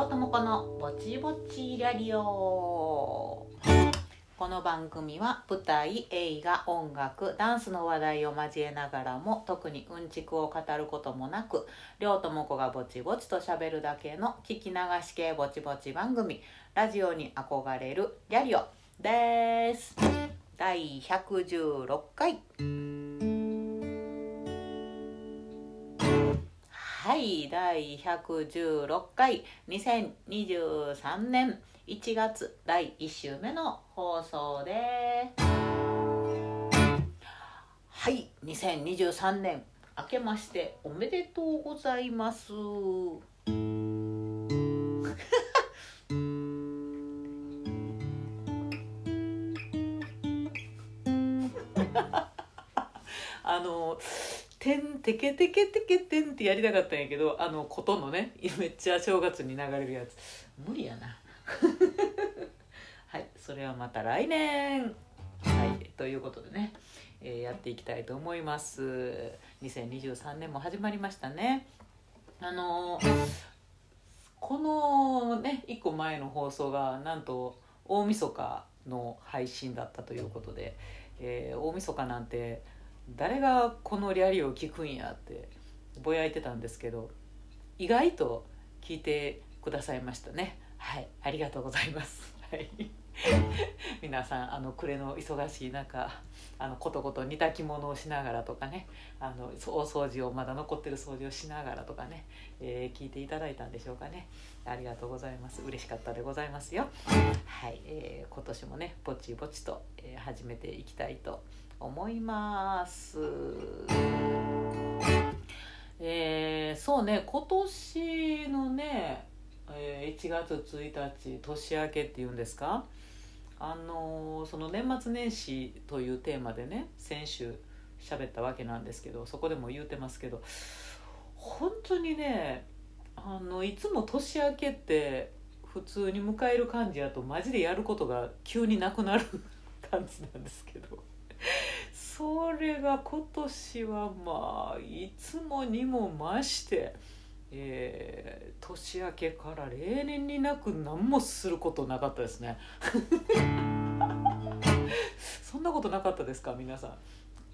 両友子のぼちぼちラリオ。この番組は舞台映画音楽ダンスの話題を交えながらも特にうんちくを語ることもなく両友子がぼちぼちとしゃべるだけの聞き流し系ぼちぼち番組。ラジオに憧れるリャリオです。第116回。はい第116回2023年1月第1週目の放送です。はい2023年明けましておめでとうございます。てんてけてけてけてん」ってやりたかったんやけどあのことのねめっちゃ正月に流れるやつ。無理やな。はいそれはまた来年。はいということでね、えーやっていきたいと思います。2023年も始まりましたね。あのーこのね1個前の放送がなんと大晦日の配信だったということで、えー大晦日なんて誰がこのリャリを聞くんやってぼやいてたんですけど意外と聞いてくださいましたね。はいありがとうございます。はい。皆さんあの暮れの忙しい中あのことこと煮炊き物をしながらとかねあの大掃除をまだ残ってる掃除をしながらとかね、えー聞いていただいたんでしょうかね。ありがとうございます。嬉しかったでございますよ。はい、えー今年もねぼちぼちと、えー始めていきたいと思います思います。えーそうね今年のね、えー1月1日年明けっていうんですか？あのーその年末年始というテーマでね先週喋ったわけなんですけどそこでも言うてますけど本当にねあのいつも年明けって普通に迎える感じやとマジでやることが急になくなる 感じなんですけど。それが今年はまあいつもにも増して、えー年明けから例年になく何もすることなかったですね。そんなことなかったですか皆さん。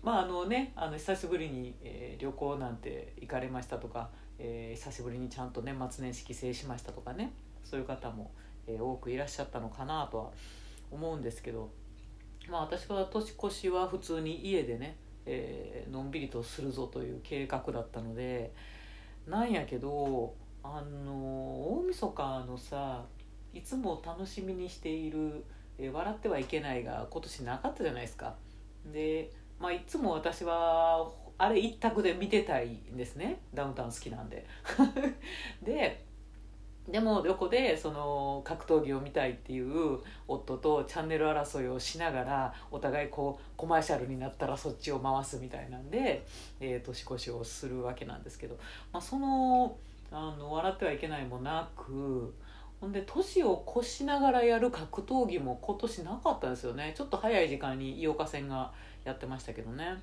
まああのねあの久しぶりに、えー旅行なんて行かれましたとか、えー久しぶりにちゃんと年末年始帰省しましたとかねそういう方も、えー多くいらっしゃったのかなとは思うんですけどまあ私は年越しは普通に家でね、えーのんびりとするぞという計画だったのでなんやけどあの大晦日のさいつも楽しみにしている「えー笑ってはいけない」が今年なかったじゃないですか。で、まあ、いつも私はあれ一択で見てたいんですねダウンタウン好きなんで。ででも横でその格闘技を見たいっていう夫とチャンネル争いをしながらお互いこうコマーシャルになったらそっちを回すみたいなんで、えー年越しをするわけなんですけど、まあ、そのあの笑ってはいけないもなくほんで年を越しながらやる格闘技も今年なかったですよね。ちょっと早い時間に井岡戦がやってましたけどね。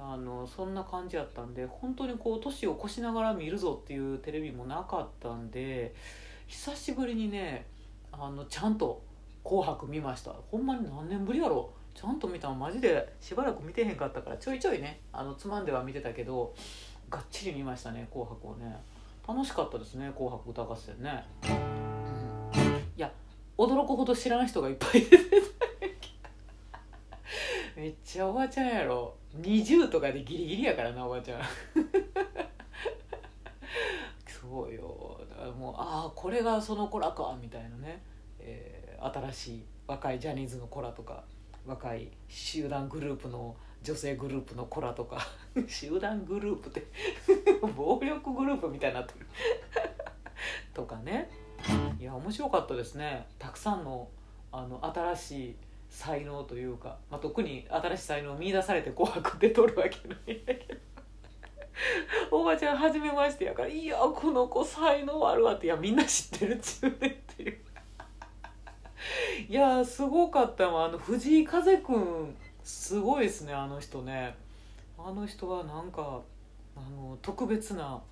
あのそんな感じやったんで本当にこう年を越しながら見るぞっていうテレビもなかったんで久しぶりにねあのちゃんと「紅白」見ました。ほんまに何年ぶりやろ？ちゃんと見たのマジでしばらく見てへんかったからちょいちょいねあのつまんでは見てたけどがっちり見ましたね「紅白」をね。楽しかったですね「紅白歌合戦ね」うん。いや驚くほど知らん人がいっぱい出てためっちゃおばちゃんやろ。20とかでギリギリやからなおばちゃん。そうよ。だからもうああこれがその子らかみたいなね、えー新しい若いジャニーズの子らとか若い集団グループの女性グループの子らとか 集団グループって 暴力グループみたいになってる。とかね。いや面白かったですね。たくさんのあの新しい才能というか、まあ、特に新しい才能を見出されて「紅白」で撮るわけないんだけど。おばちゃん初めましてやから「いやこの子才能あるわ」って「いやみんな知ってるっちゅうね」っていう。いやすごかったわ。あの藤井風くんすごいですねあの人ね。あの人はなんかあの特別な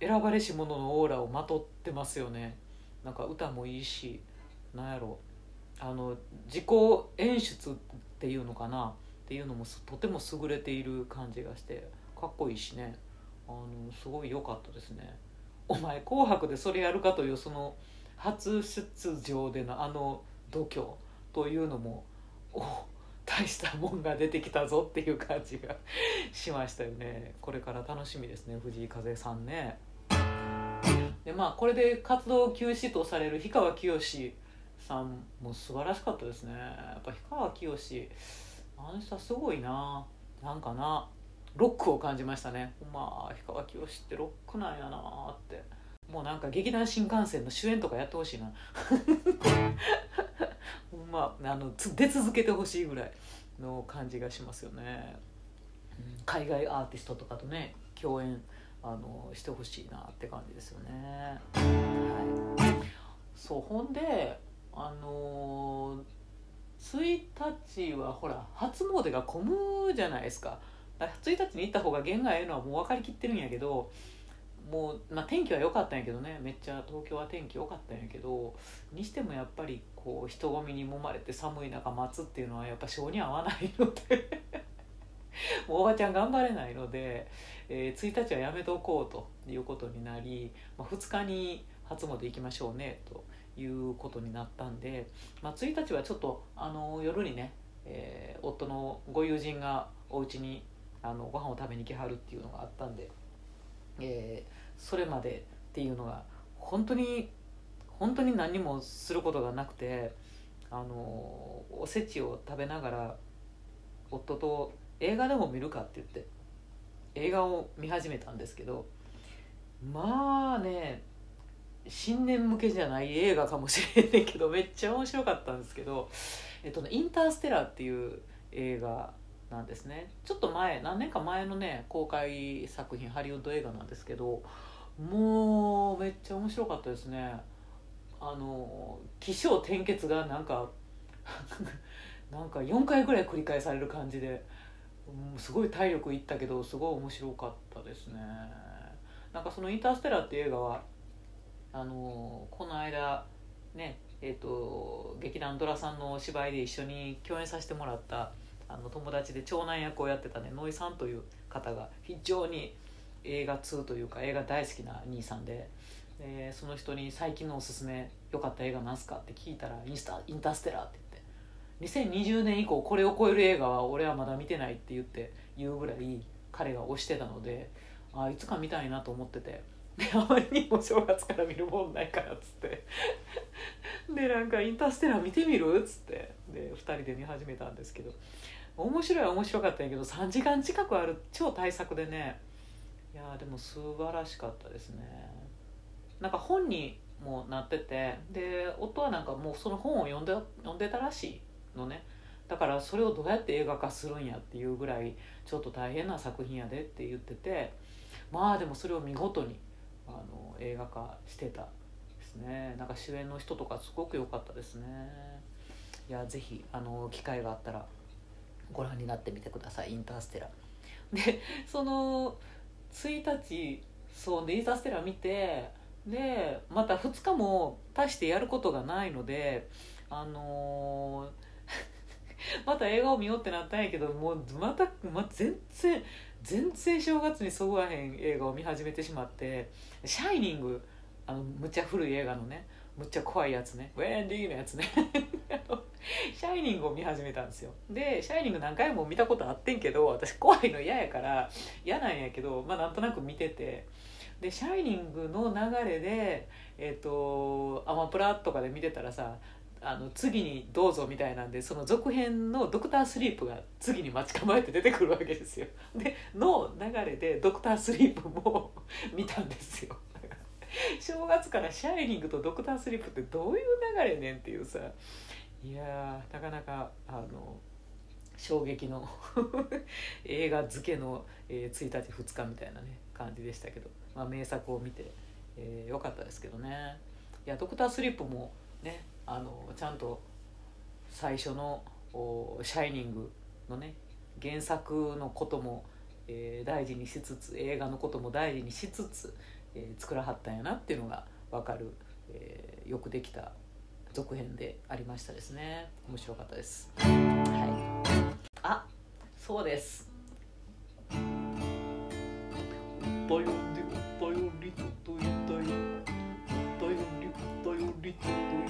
選ばれし者のオーラをまとってますよね。なんか歌もいいしなんやろ。うあの自己演出っていうのかな？っていうのもとても優れている感じがしてかっこいいしね。あのすごい良かったですね。お前「紅白」でそれやるかというその初出場でのあの度胸というのもお大したもんが出てきたぞっていう感じが しましたよね。これから楽しみですね藤井風さんね。でまあこれで活動休止とされる氷川きよしさんも素晴らしかったですね。やっぱ氷川きよしあの人はすごいな。なんかなロックを感じましたね。まあ氷川きよしってロックなんやなって。もうなんか劇団新幹線の主演とかやってほしいな。まああの出続けてほしいぐらいの感じがしますよね、うん、海外アーティストとかとね共演あのしてほしいなって感じですよね。はい、そうほんであの1日はほら初詣が混むじゃないですか。1日に行った方が弦がええのはもう分かりきってるんやけどもう、まあ、天気は良かったんやけどね。めっちゃ東京は天気良かったんやけどにしてもやっぱりこう人混みに揉まれて寒い中待つっていうのはやっぱ性に合わないので もうおばちゃん頑張れないので、えー、1日はやめておこうということになり、まあ、2日に初詣行きましょうねと。いうことになったんで、まあ、1日はちょっとあの夜にね、えー、夫のご友人がお家にあのご飯を食べに来はるっていうのがあったんで。えー、それまでっていうのが本当に本当に何もすることがなくてあのおせちを食べながら夫と映画でも見るかって言って映画を見始めたんですけどまあね新年向けじゃない映画かもしれんけどめっちゃ面白かったんですけど「えっとね、インターステラー」っていう映画なんですね。ちょっと前何年か前のね公開作品ハリウッド映画なんですけどもうめっちゃ面白かったですね。あの起承転結がなんか なんか4回ぐらい繰り返される感じで、うん、すごい体力いったけどすごい面白かったですね。なんかその「インターステラー」っていう映画はあのこの間ねえーと、劇団ドラさんのお芝居で一緒に共演させてもらったあの友達で長男役をやってたねノイさんという方が非常に映画通というか映画大好きな兄さんででその人に「最近のおすすめ良かった映画なんすか?」って聞いたらインスタ「インターステラー」って言って2020年以降これを超える映画は俺はまだ見てないって言って言うぐらい彼が推してたのであいつか見たいなと思っててであまりにも正月から見るもんないからっつって。でなんか「インターステラー見てみる?」っつって。で2人で見始めたんですけど。面白いは面白かったんやけど3時間近くある超大作でね。いやでも素晴らしかったですね。なんか本にもなってて。で夫はなんかもうその本を読んで読んでたらしいのね。だからそれをどうやって映画化するんやっていうぐらいちょっと大変な作品やでって言ってて。まあでもそれを見事にあの映画化してたですね。なんか主演の人とかすごく良かったですね。いやぜひあの機会があったらご覧になってみてください「インターステラ」でその1日そうでインターステラ見てでまた2日も大してやることがないのであのー、また映画を見ようってなったんやけどもうまた、ま、全然全然正月にそぐわへん映画を見始めてしまって「シャイニング」あのむっちゃ古い映画のねむっちゃ怖いやつねウェンディーのやつね。シャイニングを見始めたんですよ。でシャイニング何回も見たことあってんけど私怖いの嫌やから嫌なんやけどまあなんとなく見てて。でシャイニングの流れでえっ、ー、とアマプラとかで見てたらさあの次にどうぞみたいなんでその続編の「ドクタースリープ」が次に待ち構えて出てくるわけですよ。での流れで「ドクタースリープ」も見たんですよ。正月から「シャイニング」と「ドクタースリープ」ってどういう流れねんっていうさ。いやなかなかあの衝撃の 映画漬けの、えー、1日2日みたいなね感じでしたけど、まあ、名作を見て、えー、よかったですけどね。いや「ドクタースリープ」もねあのちゃんと最初の「シャイニング」のね原作のことも、えー、大事にしつつ映画のことも大事にしつつ、えー、作らはったんやなっていうのが分かる、えー、よくできた続編でありましたですね。面白かったです。はい。あそうです。お便りお便り届いたよ。お便りお便り届い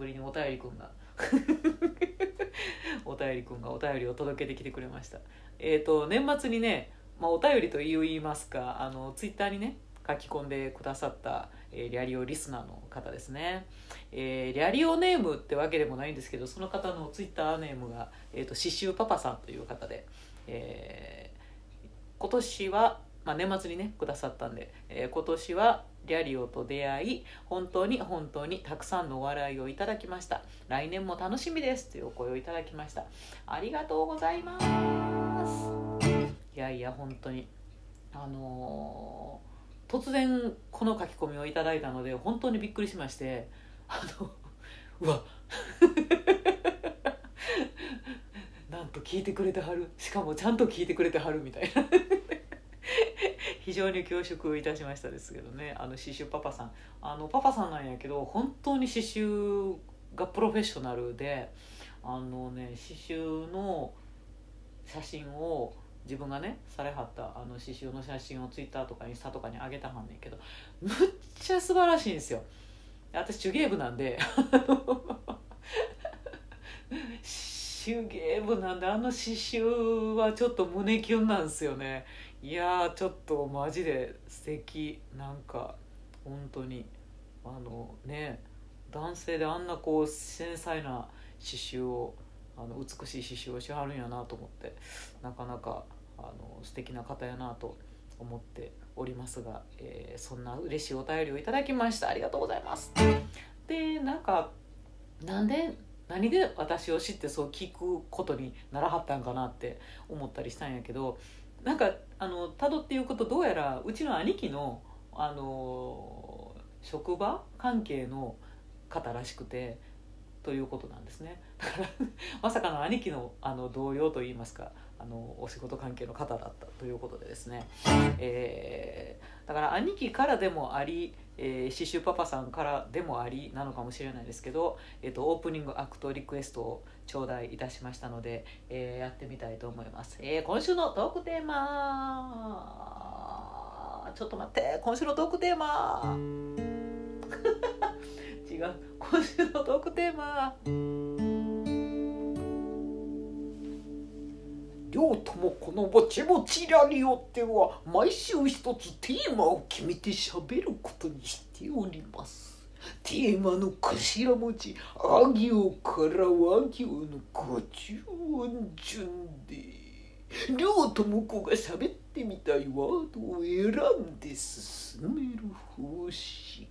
ぶりにお便りくんが お便りくんがお便りを届けてきてくれました。えっ、ー、と年末にね、まあ、お便りと言いますかあのツイッターにね書き込んでくださった、えー、リャリオリスナーの方ですね、えー、リャリオネームってわけでもないんですけどその方のツイッターネームが、えーと、刺繍パパさんという方で、えー、今年は、まあ、年末にねくださったんで、えー、今年はリャリオと出会い本当に本当にたくさんのお笑いをいただきました。来年も楽しみですというお声をいただきました。ありがとうございます。いやいや本当に。あのー、突然この書き込みをいただいたので本当にびっくりしまして。あのうわ。なんと聞いてくれてはる。しかもちゃんと聞いてくれてはるみたいな。非常に恐縮いたしましたですけどね。あの刺繍パパさん。あのパパさんなんやけど本当に刺繍がプロフェッショナルであのね刺繍の写真を自分がねされはったあの刺繍の写真をツイッターとかインスタとかに上げたはんねんけどむっちゃ素晴らしいんですよ。私手芸部なんで。手芸部なんであの刺繍はちょっと胸キュンなんですよね。いやちょっとマジで素敵。なんか本当に。あのね男性であんなこう繊細な刺繍をあの美しい刺繍をしはるんやなと思ってなかなかあの素敵な方やなと思っておりますが、えー、そんな嬉しいお便りをいただきました。ありがとうございます。でなんかなんで何で私を知ってそう聞くことにならはったんかなって思ったりしたんやけどなんかあのたどっていうことどうやらうちの兄貴のあの職場関係の方らしくてということなんですね。だからまさかの兄貴のあの同僚といいますかあのお仕事関係の方だったということでですね、えー、だから兄貴からでもあり、えー、刺繍パパさんからでもありなのかもしれないですけど、えーと、オープニングアクトリクエストを頂戴いたしましたので、えー、やってみたいと思います、えー、今週のトークテーマ。ちょっと待って。今週のトークテーマ。違う。今週のトークテーマ。両ともこのぼちぼちらによっては毎週一つテーマを決めてしゃべることにしております。テーマの頭文字あ行から和行の50音順で。両とも子がしゃべってみたいワードを選んで進める方式。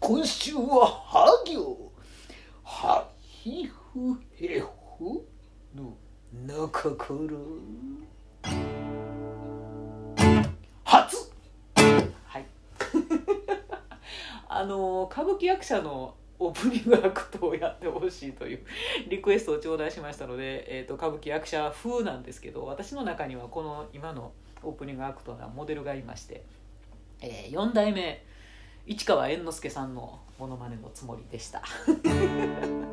今週は「は行」「はひふへほ」の「中から初。はい。あの歌舞伎役者のオープニングアクトをやってほしいという リクエストを頂戴しましたので、えーと、歌舞伎役者風なんですけど私の中にはこの今のオープニングアクトなモデルがいまして、えー、4代目市川猿之助さんのものまねのつもりでした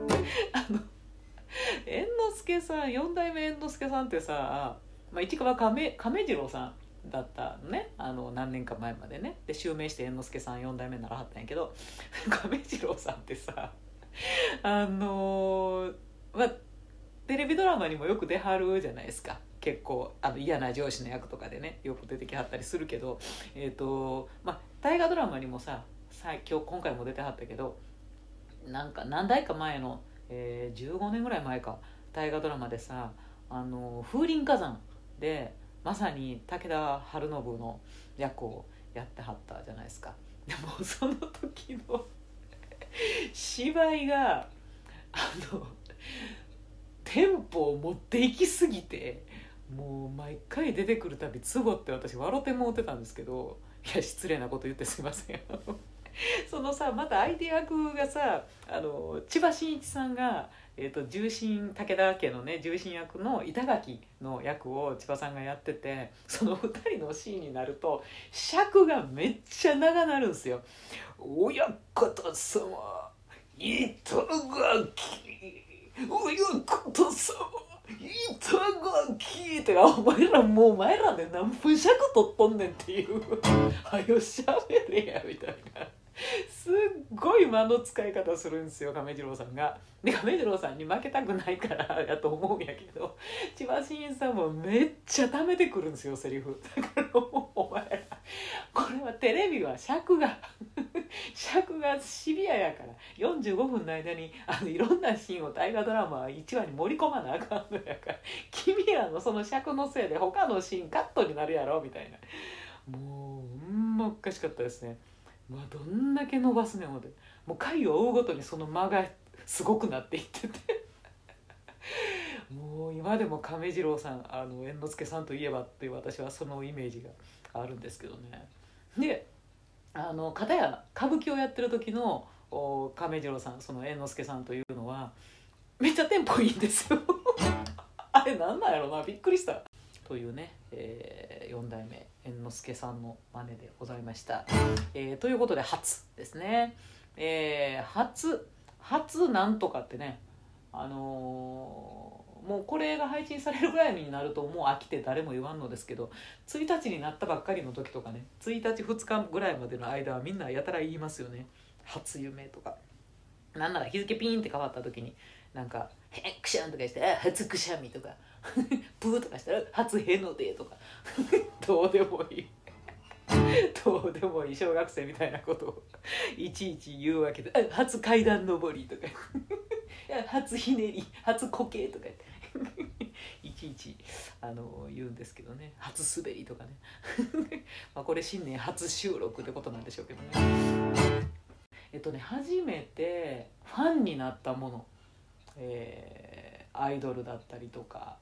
猿之助さん4代目猿之助さんってさ、まあ、市川亀亀次郎さんだったのね。あの何年か前までね。で襲名して猿之助さん4代目にならはったんやけど 亀次郎さんってさあのまあテレビドラマにもよく出はるじゃないですか。結構あの嫌な上司の役とかでねよく出てきはったりするけどえっ、ー、とまあ大河ドラマにもささ今日今回も出てはったけどなんか何代か前のえー、15年ぐらい前か。大河ドラマでさ「あの風林火山」でまさに武田晴信の役をやってはったじゃないですか。でもその時の 芝居があのテンポを持っていきすぎてもう毎回出てくるたび都合って私笑ってもうてたんですけど。いや失礼なこと言ってすいません。そのさまた相手役がさあの千葉真一さんが、えー、と重臣武田家のね重臣役の板垣の役を千葉さんがやっててその2人のシーンになると尺がめっちゃ長なるんですよ。親方様板垣親方様板垣ってお前らもうお前らで何分尺取っとんねんっていう はよしゃべれやみたいなすっごい間の使い方するんですよ亀次郎さんが。で亀次郎さんに負けたくないから やと思うんやけど千葉真一さんもめっちゃ貯めてくるんですよセリフ。だからもうお前らこれはテレビは尺が 尺がシビアやから45分の間にあのいろんなシーンを大河ドラマは1話に盛り込まなあかんのやから君らのその尺のせいで他のシーンカットになるやろみたいなもうほんまおかしかったですね。まあ、どんだけ伸ばすねん思って。もう回を追うごとにその間がすごくなっていってて。もう今でも亀次郎さんあの猿之助さんといえばっていう私はそのイメージがあるんですけどね。であの片や歌舞伎をやってる時のお亀次郎さんその猿之助さんというのはめっちゃテンポいいんですよ。あれなんなんやろなびっくりした。というね、えー、4代目猿之助さんの真似でございました。えー、ということで初ですね。えー、初初なんとかってねあのー、もうこれが配信されるぐらいになるともう飽きて誰も言わんのですけど1日になったばっかりの時とかね1日2日ぐらいまでの間はみんなやたら言いますよね初夢とかなんなら日付ピーンって変わった時になんか「へっくしゃん」とかして「初くしゃみ」とか プーとかしたら「初へので」とか。どうでもいい。どうでもいい。小学生みたいなことを。いちいち言うわけで「初階段上り」とか 「初ひねり」「初こけ」とか。いちいちあの言うんですけどね。初滑りとかね。まあこれ新年初収録ってことなんでしょうけどね。えっとね初めてファンになったもの。えー、アイドルだったりとか。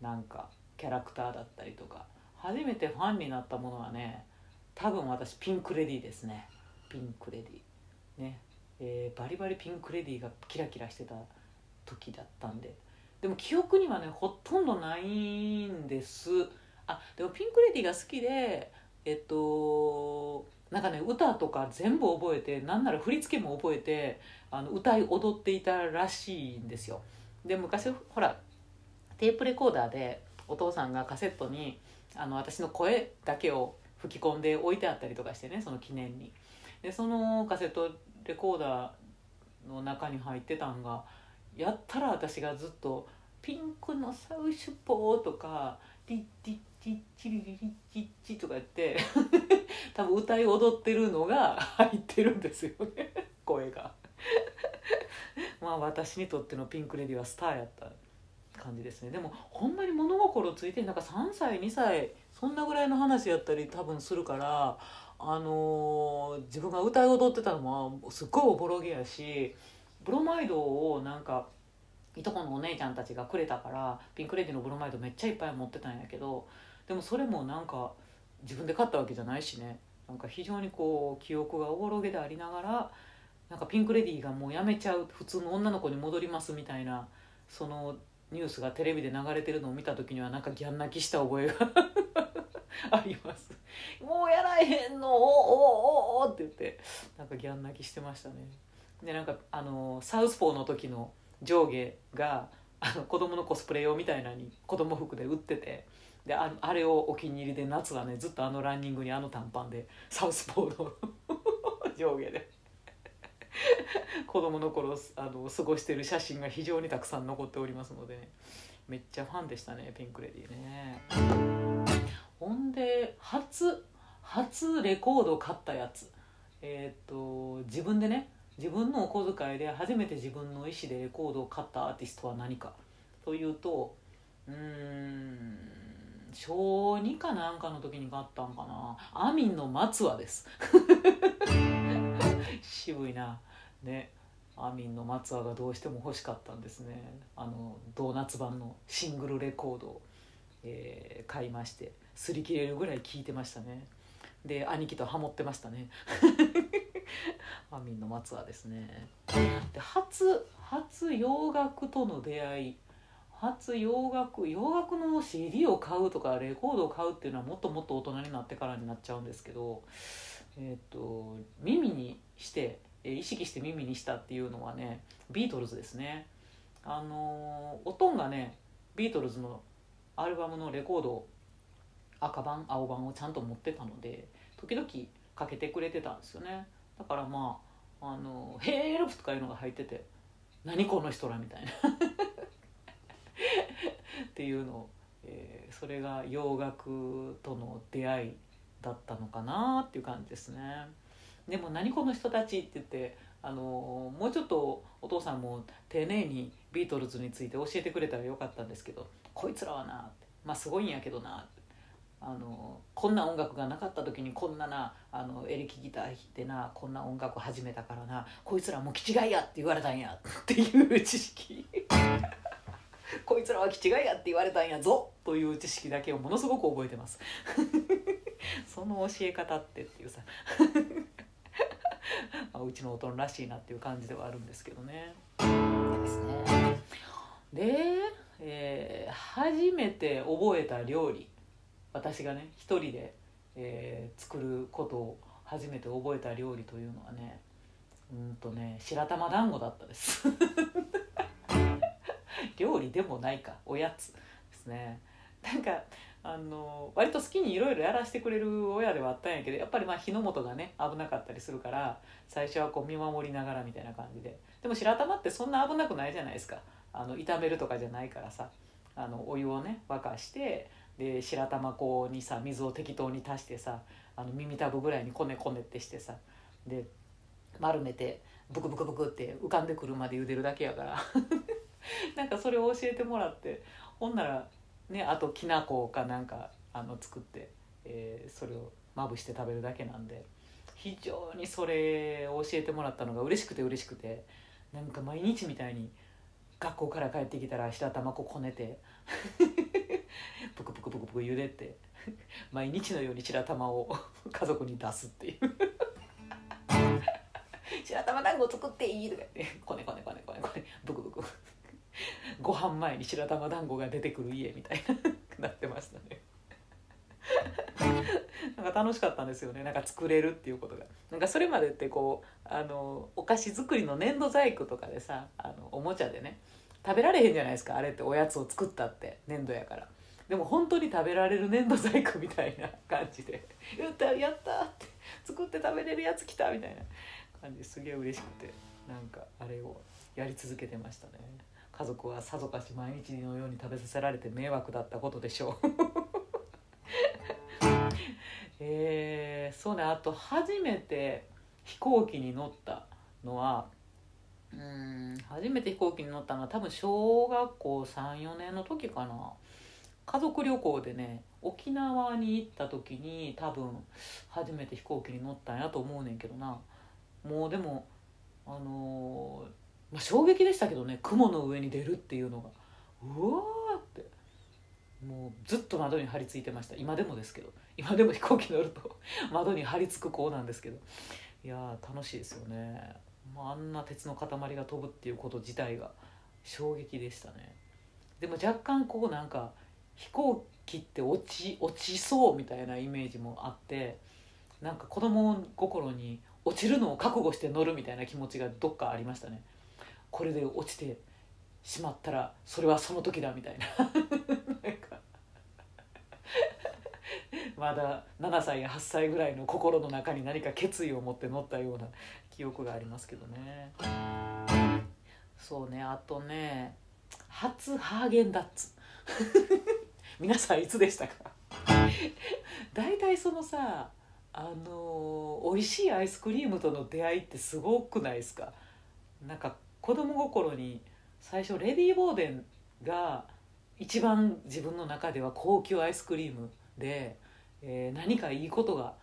なんかキャラクターだったりとか。初めてファンになったものはね多分私ピンク・レディーですね。ピンク・レディー。ね、えー、バリバリピンク・レディーがキラキラしてた時だったんで。でも記憶にはねほとんどないんです。あでもピンク・レディーが好きでえっとなんかね歌とか全部覚えてなんなら振り付けも覚えてあの歌い踊っていたらしいんですよ。で昔ほらテープレコーダーでお父さんがカセットにあの私の声だけを吹き込んで置いてあったりとかしてねその記念に。でそのカセットレコーダーの中に入ってたんがやったら私がずっと「ピンクのサウシュポー」とか「リッリッチッチリリリッチッチ」とか言って 多分歌い踊ってるのが入ってるんですよね声が。まあ私にとってのピンク・レディはスターやった。感じですね。でもほんまに物心ついてなんか3歳2歳そんなぐらいの話やったり多分するからあのー、自分が歌い踊ってたのもすっごいおぼろげやしブロマイドをなんかいとこのお姉ちゃんたちがくれたからピンク・レディのブロマイドめっちゃいっぱい持ってたんやけどでもそれもなんか自分で買ったわけじゃないしね。なんか非常にこう記憶がおぼろげでありながらなんかピンク・レディーがもうやめちゃう普通の女の子に戻りますみたいなそのニュースがテレビで流れてるのを見た時にはなんかギャン泣きした覚えが あります。もうやらへんの？おおおおって言って。なんかギャン泣きしてましたね。でなんかあのサウスポーの時の上下があの子供のコスプレ用みたいなのに子供服で売ってて。でああれをお気に入りで夏はねずっとあのランニングにあの短パンでサウスポーの 上下で。子供の頃あの過ごしてる写真が非常にたくさん残っておりますので、ね、めっちゃファンでしたねピンク・レディーね。ほんで初初レコード買ったやつ。えっ、と自分でね自分のお小遣いで初めて自分の意思でレコードを買ったアーティストは何か。というとうん小2かなんかの時に買ったんかな。アミンの松はです。渋いな。ね。アミンの松葉がどうしても欲しかったんですね。あのドーナツ版のシングルレコードを、えー、買いまして擦り切れるぐらい聴いてましたね。で兄貴とハモってましたね。アミンの松はですね。で初初洋楽との出会い初洋楽洋楽の CD を買うとかレコードを買うっていうのはもっともっと大人になってからになっちゃうんですけど、えー、と耳にして意識して耳にしたっていうのはねビートルズですね。あのおとんがねビートルズのアルバムのレコード赤版青版をちゃんと持ってたので時々かけてくれてたんですよね。だからまああの「ヘールプ」とかいうのが入ってて「何この人ら」みたいな。っていうのを、えーそれが洋楽との出会いだったのかなっていう感じですね。でも「何この人たち」って言ってあのもうちょっとお父さんも丁寧にビートルズについて教えてくれたらよかったんですけどこいつらはなってまあすごいんやけどなあのこんな音楽がなかった時にこんななあのエレキギター弾いてなこんな音楽始めたからなこいつらもう気違いやって言われたんやっていう知識。こいつらは気違いやって言われたんやぞという知識だけをものすごく覚えてます。その教え方ってっていうさま あうちの大人らしいなっていう感じではあるんですけどね。ですね。で、えー初めて覚えた料理私がね一人で、えー作ることを初めて覚えた料理というのはねうんとね白玉団子だったです。料理でもないかおやつですね。なんかあの割と好きにいろいろやらせてくれる親ではあったんやけどやっぱりまあ火の元がね危なかったりするから最初はこう見守りながらみたいな感じで。でも白玉ってそんな危なくないじゃないですか。あの炒めるとかじゃないからさ。あのお湯をね沸かしてで白玉粉にさ水を適当に足してさあの耳たぶぐらいにこねこねってしてさで丸めてブクブクブクって浮かんでくるまで茹でるだけやから。なんかそれを教えてもらってほんならねあときな粉かなんかあの作って、えーそれをまぶして食べるだけなんで非常にそれを教えてもらったのが嬉しくて嬉しくてなんか毎日みたいに学校から帰ってきたら白玉粉こねて プクプクプクプク茹でて毎日のように白玉を 家族に出すっていう。白玉団子作っていいとか言ってこねこねこねこねこねブクブク ご飯前に白玉団子が出てくる家みたいな なってましたね。なんか楽しかったんですよね。なんか作れるっていうことが。なんかそれまでってこうあのお菓子作りの粘土細工とかでさあのおもちゃでね食べられへんじゃないですか。あれっておやつを作ったって粘土やから。でも本当に食べられる粘土細工みたいな感じで「やったやった!」って作って食べれるやつ来たみたいな感じ。ですげえ嬉しくてなんかあれをやり続けてましたね。家族はさぞかし毎日のように食べさせられて迷惑だったことでしょう。えー、そうね。あと初めて飛行機に乗ったのはうん初めて飛行機に乗ったのは多分小学校34年の時かな。家族旅行でね沖縄に行った時に多分初めて飛行機に乗ったんやと思うねんけどな。もうでもあのーまあ、衝撃でしたけどね雲の上に出るっていうのが。うわーって。もうずっと窓に張り付いてました。今でもですけど。今でも飛行機乗ると 窓に張り付く子なんですけど。いやー楽しいですよね、まあ、あんな鉄の塊が飛ぶっていうこと自体が衝撃でしたね。でも若干こうなんか飛行機って落ち落ちそうみたいなイメージもあってなんか子供心に落ちるのを覚悟して乗るみたいな気持ちがどっかありましたね。これで落ちてしまったらそれはその時だみたいな。なんかまだ7歳8歳ぐらいの心の中に何か決意を持って乗ったような記憶がありますけどね。そうねあとね初ハーゲンダッツ。皆さんいつでしたか？大体そのさあの美味しいアイスクリームとの出会いってすごくないですか？なんか子供心に最初レディー・ボーデンが一番自分の中では高級アイスクリームで、えー何かいいことが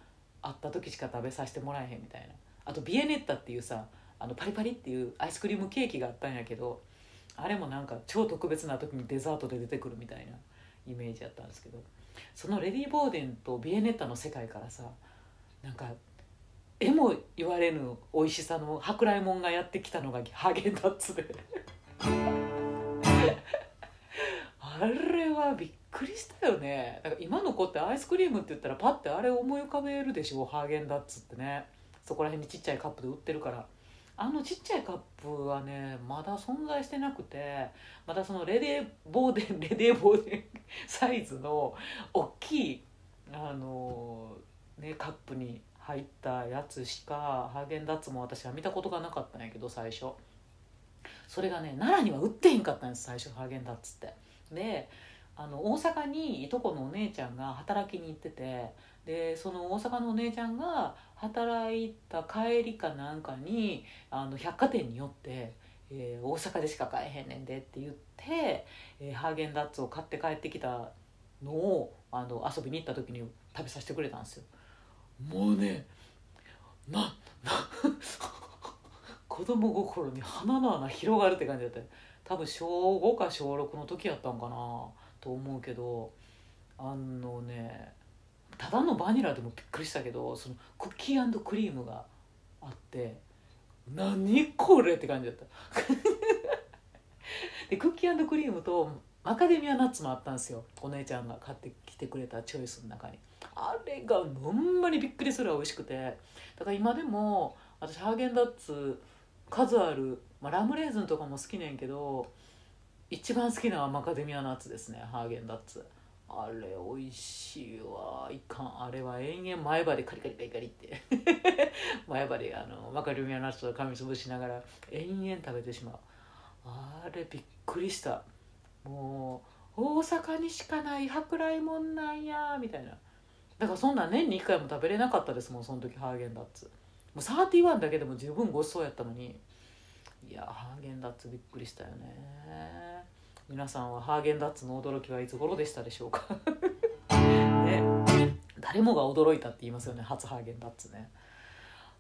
あった時しか食べさせてもらえへんみたいな。あとビエネッタっていうさあのパリパリっていうアイスクリームケーキがあったんやけどあれもなんか超特別な時にデザートで出てくるみたいなイメージやったんですけどそのレディー・ボーデンとビエネッタの世界からさなんかえも言われぬ美味しさの舶来もんがやってきたのがハーゲンダッツで。あれはびっくりしたよね。か今の子ってアイスクリームって言ったらパッてあれ思い浮かべるでしょハーゲンダッツってね。そこら辺にちっちゃいカップで売ってるから。あのちっちゃいカップはねまだ存在してなくてまだそのレデーボーデン レデーボーデンサイズの大きいあのねカップに入ったやつしかハーゲンダッツも私は見たことがなかったんやけど最初。それがね奈良には売ってへんかったんです最初ハーゲンダッツって。であの大阪にいとこのお姉ちゃんが働きに行ってて。でその大阪のお姉ちゃんが働いた帰りかなんかにあの百貨店に寄って、えー大阪でしか買えへんねんで」って言って、えーハーゲンダッツを買って帰ってきたのをあの遊びに行った時に食べさせてくれたんですよ。もうねなな 子供心に花の穴広がるって感じだった。多分小5か小6の時やったんかなと思うけどあのねただのバニラでもびっくりしたけどそのクッキークリームがあって何これって感じだった。でクッキークリームとマカデミアナッツもあったんですよ。お姉ちゃんが買ってきてくれたチョイスの中に。あれがほんまにびっくりする美味しくて。だから今でも私ハーゲンダッツ数ある、まあ、ラムレーズンとかも好きねんけど一番好きなはマカデミアナッツですねハーゲンダッツ。あれ美味しいわ。いかん。あれは延々前歯でカリカリカリカリって。前歯であのマカデミアナッツを噛みつぶしながら延々食べてしまう。あれびっくりした。もう大阪にしかない舶来もんなんやみたいな。だからそんな年に1回も食べれなかったですもんその時ハーゲンダッツ。もう31だけでも十分ごちそうやったのに。いやハーゲンダッツびっくりしたよね。皆さんはハーゲンダッツの驚きはいつ頃でしたでしょうか？ね。誰もが驚いたって言いますよね初ハーゲンダッツね。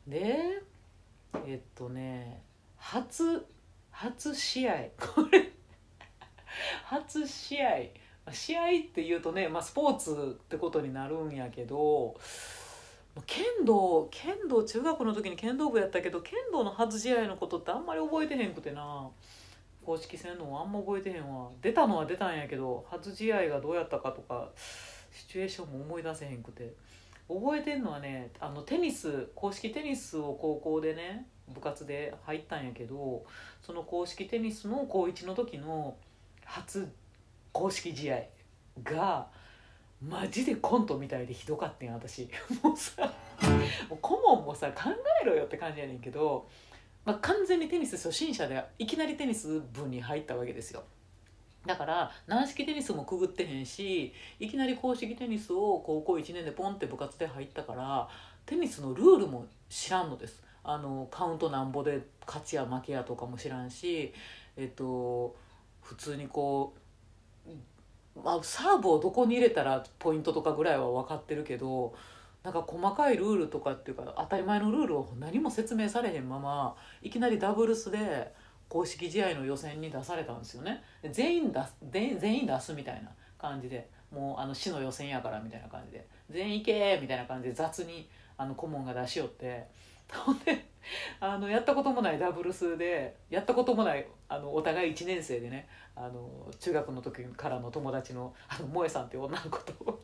でえっとね初初試合。これ初試合。試合っていうとね、まあ、スポーツってことになるんやけど剣道剣道中学の時に剣道部やったけど剣道の初試合のことってあんまり覚えてへんくてな。公式戦のあんま覚えてへんわ。出たのは出たんやけど初試合がどうやったかとかシチュエーションも思い出せへんくて。覚えてんのはねあのテニス公式テニスを高校でね部活で入ったんやけどその公式テニスの高1の時の初公式試合がマジでコントみたいでひどかったん私。もうさもう顧問もさ考えろよって感じやねんけど、まあ、完全にテニス初心者でいきなりテニス部に入ったわけですよ。だから軟式テニスもくぐってへんしいきなり公式テニスを高校1年でポンって部活で入ったからテニスのルールも知らんのです。あのカウントなんぼで勝ちや負けやとかも知らんしえっと普通にこう、まあ、サーブをどこに入れたらポイントとかぐらいは分かってるけどなんか細かいルールとかっていうか当たり前のルールを何も説明されへんままいきなりダブルスで公式試合の予選に出されたんですよね。全員出す全全員出すみたいな感じでもうあの市の予選やからみたいな感じで。全員行けみたいな感じで雑にあの顧問が出しよって。ほんであのやったこともないダブルスでやったこともないあのお互い1年生でねあの中学の時からの友達のあの萌さんって女の子と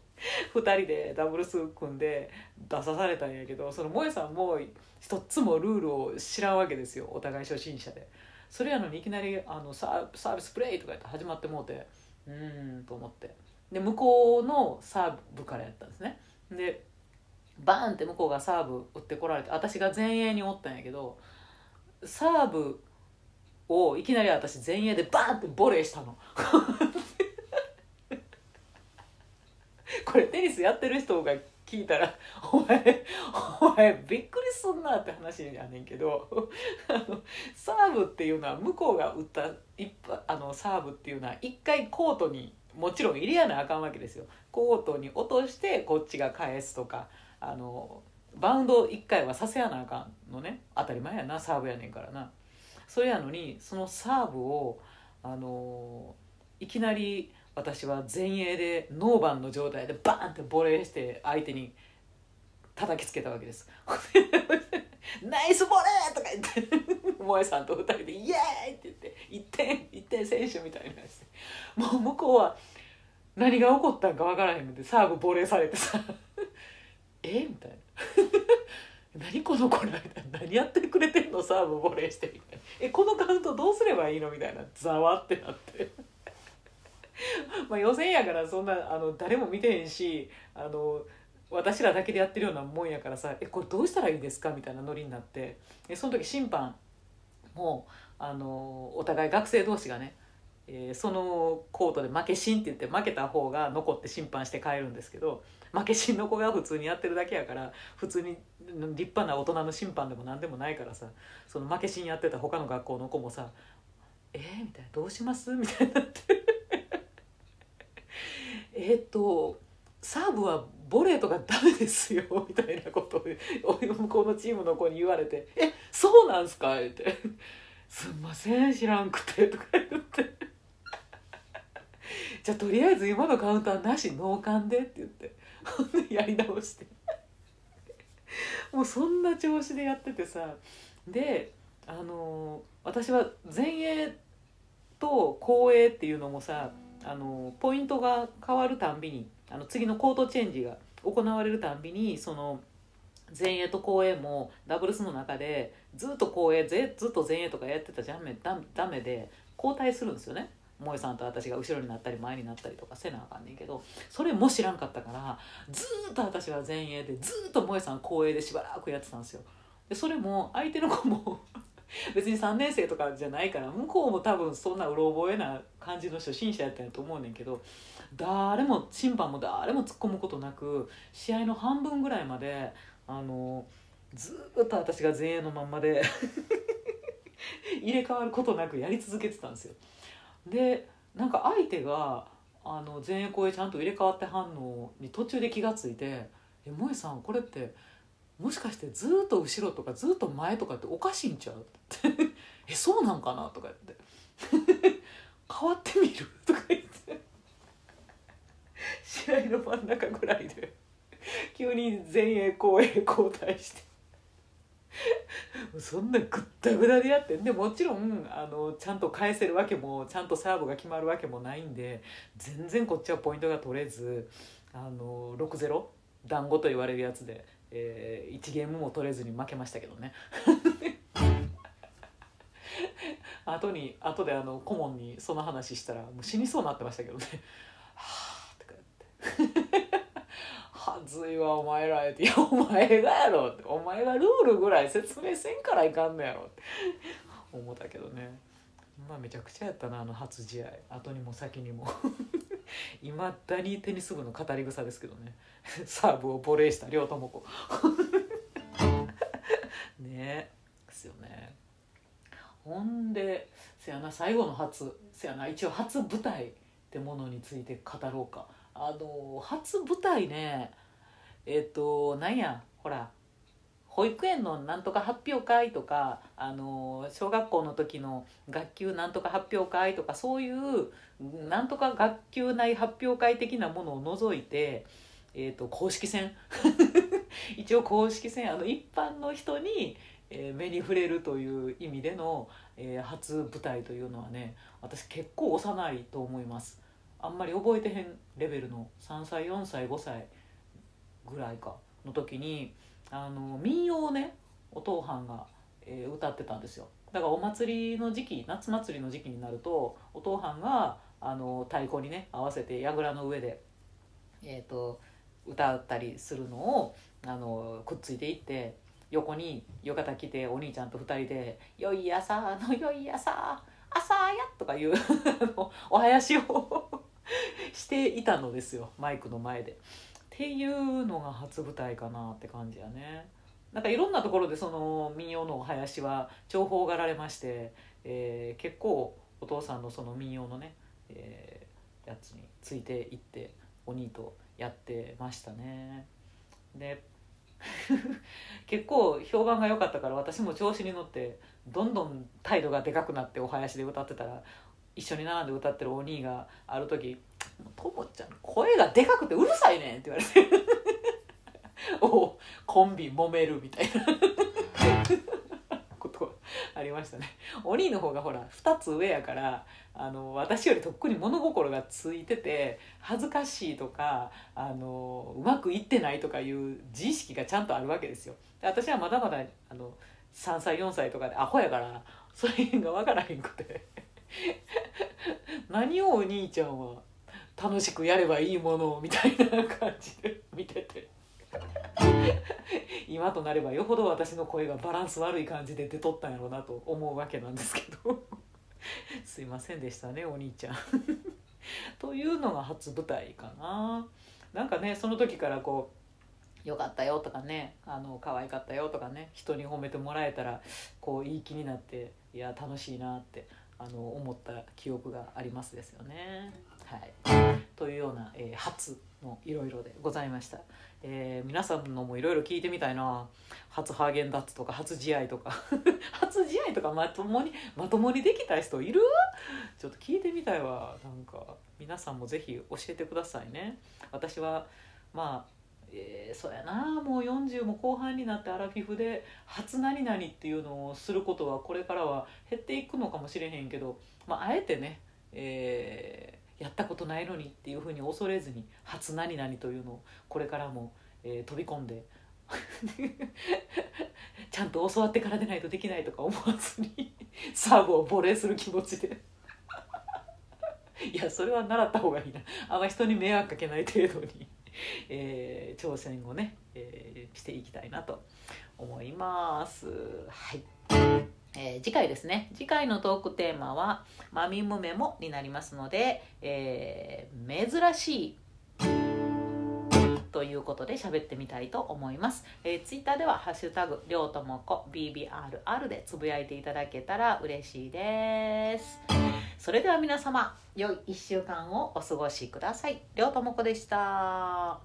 2人でダブルス組んで出さされたんやけどその萌えさんも一つもルールを知らんわけですよ。お互い初心者で。それやのにいきなりあのサーサービスプレイとか言って始まってもうてうーんと思って。で向こうのサーブからやったんですね。でバーンって向こうがサーブ打ってこられて私が前衛におったんやけどサーブをいきなり私前衛でバーンってボレーしたの。これテニスやってる人が聞いたら「お前お前びっくりすんな」って話やねんけどあのサーブっていうのは向こうが打った一あのサーブっていうのは一回コートにもちろん入れやなあかんわけですよ。コートに落としてこっちが返すとかあのバウンド1回はさせやなあかんのね。当たり前やなサーブやねんからな。それやのにそのサーブをあのいきなり私は前衛でノーバンの状態でバーンってボレーして相手に叩きつけたわけです。ナイスボレーとか言って 萌えさんと二人でイエーイって言って1点1点選手みたいなやつもう向こうは何が起こったんか分からへんのでサーブボレーされてさ え？みたいな。何この子らみたいな。何やってくれてんのサーブボレーしてみたいな。えこのカウントどうすればいいのみたいな。ざわってなって。まあ予選やからそんなあの誰も見てへんしあの私らだけでやってるようなもんやからさ「えこれどうしたらいいですか?」みたいなノリになって。えその時審判もあのお互い学生同士がね、えーそのコートで負けしんって言って負けた方が残って審判して帰るんですけど負けしの子が普通にやってるだけやから普通に立派な大人の審判でも何でもないからさその負けしんやってた他の学校の子もさ「えー?」みたいな「どうします?」みたいになって「えっとサーブはボレーとかダメですよ」みたいなことを向こうのチームの子に言われて「えそうなんすか?」って「すんません知らんくて」とか言って「じゃとりあえず今のカウンターなし脳幹で」って言って やり直して。もうそんな調子でやっててさ。であの私は前衛と後衛っていうのもさあのポイントが変わるたんびにあの次のコートチェンジが行われるたんびにその前衛と後衛もダブルスの中でずっと後衛ぜずっと前衛とかやってたじゃんめダダメで交代するんですよね。萌さんと私が後ろになったり前になったりとかせなあかんねんけどそれも知らんかったからずっと私は前衛でずっと萌さん後衛でしばらくやってたんですよでそれも相手の子も 別に3年生とかじゃないから向こうも多分そんなうろ覚えな感じの初心者やったんやと思うねんけど誰も審判も誰も突っ込むことなく試合の半分ぐらいまであのずっと私が前衛のまんまで 入れ替わることなくやり続けてたんですよ。でなんか相手があの前衛後衛ちゃんと入れ替わって反応に途中で気がついて「え萌さんこれってもしかしてずっと後ろとかずっと前とかっておかしいんちゃう?」って「えそうなんかな? 」とか言って「変わってみる?」とか言って試合の真ん中ぐらいで急に前衛後衛交代して。そんなぐったぐだでやってでもちろんあのちゃんと返せるわけもちゃんとサーブが決まるわけもないんで全然こっちはポイントが取れずあの6-0団子と言われるやつで、えー、1ゲームも取れずに負けましたけどね。後に後であの顧問にその話したらもう死にそうになってましたけどね「はあ」とかって。はずいわお前らって「いやお前がやろ」って「お前がルールぐらい説明せんからいかんのやろ」って。思ったけどね。まあめちゃくちゃやったなあの初試合。後にも先にも。いまだにテニス部の語り草ですけどね。サーブをボレーした両友子 ね。ですよね。ほんでせやな最後の初せやな一応初舞台ってものについて語ろうか。あの初舞台ねえっ、となんやほら保育園のなんとか発表会とかあの小学校の時の学級なんとか発表会とかそういうなんとか学級内発表会的なものを除いて、えー、と公式戦。一応公式戦あの一般の人に、えー目に触れるという意味での、えー初舞台というのはね私結構幼いと思います。あんまり覚えてへんレベルの3歳4歳5歳ぐらいかの時にあの民謡をねお父さんが、えー歌ってたんですよ。だからお祭りの時期夏祭りの時期になるとお父さんがあの太鼓にね合わせて櫓の上で、えー、と歌ったりするのをあのくっついていって横に浴衣着てお兄ちゃんと二人で「よい朝のよい朝朝や」とかいう お囃子を していたのですよマイクの前で。っていうのが初舞台かなって感じやね。なんかいろんなところでその民謡のお囃子は重宝がられまして、えー結構お父さんのその民謡のね、えーやつについていってお兄とやってましたね。で 結構評判が良かったから私も調子に乗ってどんどん態度がでかくなってお囃子で歌ってたら一緒に並んで歌ってるお兄がある時「ともちゃん声がでかくてうるさいねん」って言われて「おコンビ揉めるみたいな。ことはありましたね。お兄の方がほら2つ上やからあの私よりとっくに物心がついてて恥ずかしいとかあのうまくいってないとかいう自意識がちゃんとあるわけですよ。で私はまだまだあの3歳4歳とかでアホやからそれが分からへんくて。何をお兄ちゃんは楽しくやればいいものをみたいな感じで見てて。今となればよほど私の声がバランス悪い感じで出とったんやろうなと思うわけなんですけど。すいませんでしたねお兄ちゃん。というのが初舞台かな。なんかねその時からこうよかったよとかねあの可愛かったよとかね人に褒めてもらえたらこういい気になっていや楽しいなってあの思った記憶がありますですよね。はい、というような、えー初のいろいろでございました、えー皆さんのもいろいろ聞いてみたいな。初ハーゲンダッツとか初試合とか。初試合とかまともにまともにできた人いる？ちょっと聞いてみたいわ。なんか皆さんもぜひ教えてくださいね。私はまあえーそうやな。もう40も後半になってアラフィフで初何々っていうのをすることはこれからは減っていくのかもしれへんけど、まあ、あえてね、えーやったことないのにっていうふうに恐れずに初何々というのをこれからも、えー飛び込んで ちゃんと教わってからでないとできないとか思わずにサーブをボレーする気持ちで。いやそれは習った方がいいな。あんま人に迷惑かけない程度に、えー挑戦をね、えーしていきたいなと思いますはい、えー次回ですね次回のトークテーマは「マミムメモ」になりますので、え珍しいということで喋ってみたいと思います。えー、ツイッターでは、ハッシュタグ、りょうともこ BBRR でつぶやいていただけたら嬉しいです。それでは皆様、良い1週間をお過ごしください。りょうともこでした。